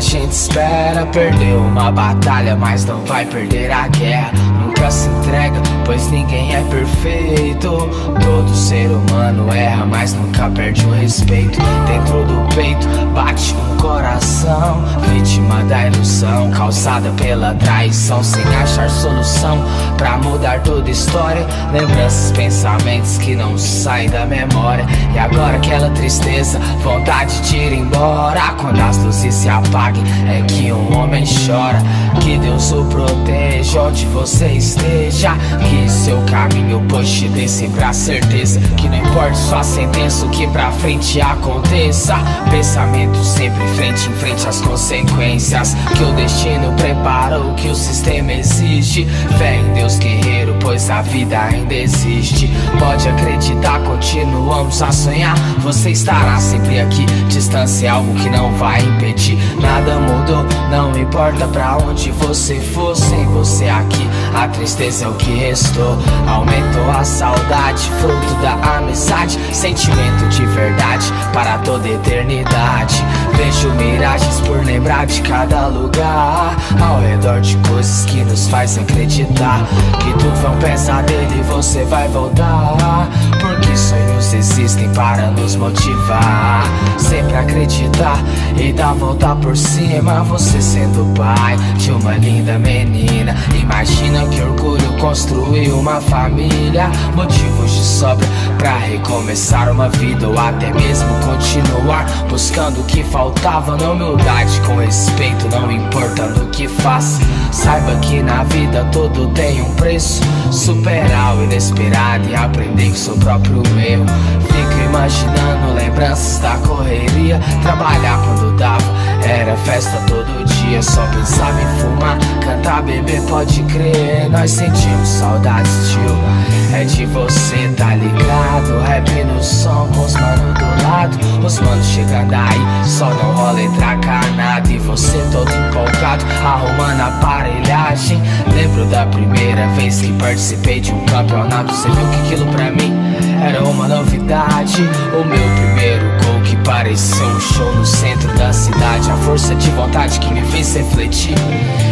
a gente espera. Perdeu uma batalha, mas não vai perder a guerra. Nunca se entrega, pois ninguém é perfeito. Todo ser humano erra, mas nunca perde o respeito. Dentro do peito bate um coração, vítima da ilusão, causada pela traição, sem achar solução pra mudar toda a história. Lembranças, pensamentos que não saem da memória. E agora aquela tristeza, vontade de ir embora. Quando as luzes se apaguem, é que um homem chora. Que Deus o proteja onde você esteja. Que seu caminho puxe desse pra certeza. Que não importa sua sentença, o que pra frente aconteça. Pensamento sempre frente em frente às consequências. Que o destino prepara o que o sistema exige. Fé em Deus guerreiro, pois a vida ainda existe. Pode acreditar, continuamos a sonhar. Você estará sempre aqui. Distância é algo que não vai impedir. Nada mudou, não importa pra onde você for. Sem você aqui, a tristeza é o que restou. Aumentou a saudade, fruto da amizade. Sentimento de verdade para toda eternidade. Vejo miragens por lembrar de cada lugar. Ao redor de coisas que nos faz acreditar que tudo é um pesadelo e você vai voltar. Existem para nos motivar. Sempre acreditar e dar volta por cima. Você sendo pai uma linda menina. Imagina que orgulho construir uma família. Motivos de sobra pra recomeçar uma vida ou até mesmo continuar buscando o que faltava na humildade com respeito, não importando o que faça. Saiba que na vida tudo tem um preço. Superar o inesperado e aprender com seu próprio erro. Fico imaginando lembranças da correria. Trabalhar quando dava, era festa todo dia. Só pensava em fumar, cantar, beber, pode crer. Nós sentimos saudades, tio. É de você, tá ligado? Rap no som com os manos do lado. Os manos chegando aí, só não rola entrar nada. E você todo empolgado, arrumando aparelhagem. Lembro da primeira vez que participei de um campeonato. Você viu que aquilo pra mim era uma novidade. O meu primeiro parecia um show no centro da cidade. A força de vontade que me fez refletir.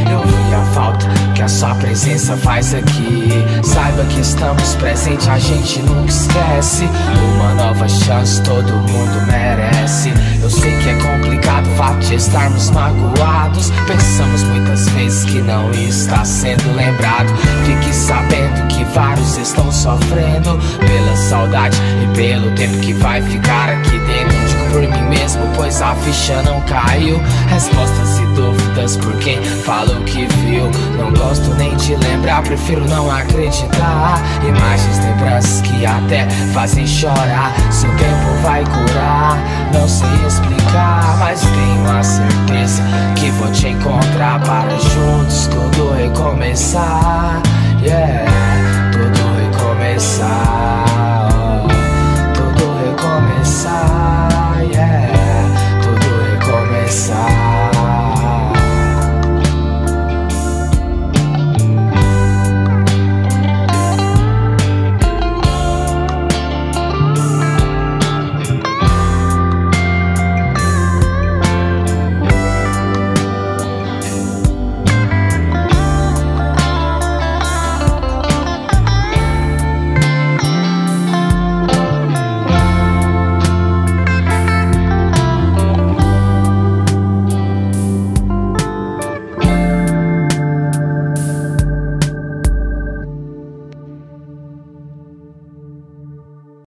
Eu vi a falta que a sua presença faz aqui. Saiba que estamos presentes, a gente nunca esquece. Uma nova chance todo mundo merece. Eu sei que é complicado o fato de estarmos magoados. Pensamos muitas vezes que não está sendo lembrado. Fique sabendo que vários estão sofrendo pela saudade e pelo tempo que vai ficar aqui dentro. Digo por mim mesmo, pois a ficha não caiu. Respostas e dúvidas por quem falou que viu. Não gosto nem de lembrar, prefiro não acreditar. Imagens, lembranças que até fazem chorar. Se o tempo vai curar, não sei explicar, mas tenho a certeza que vou te encontrar para juntos tudo recomeçar. Yeah.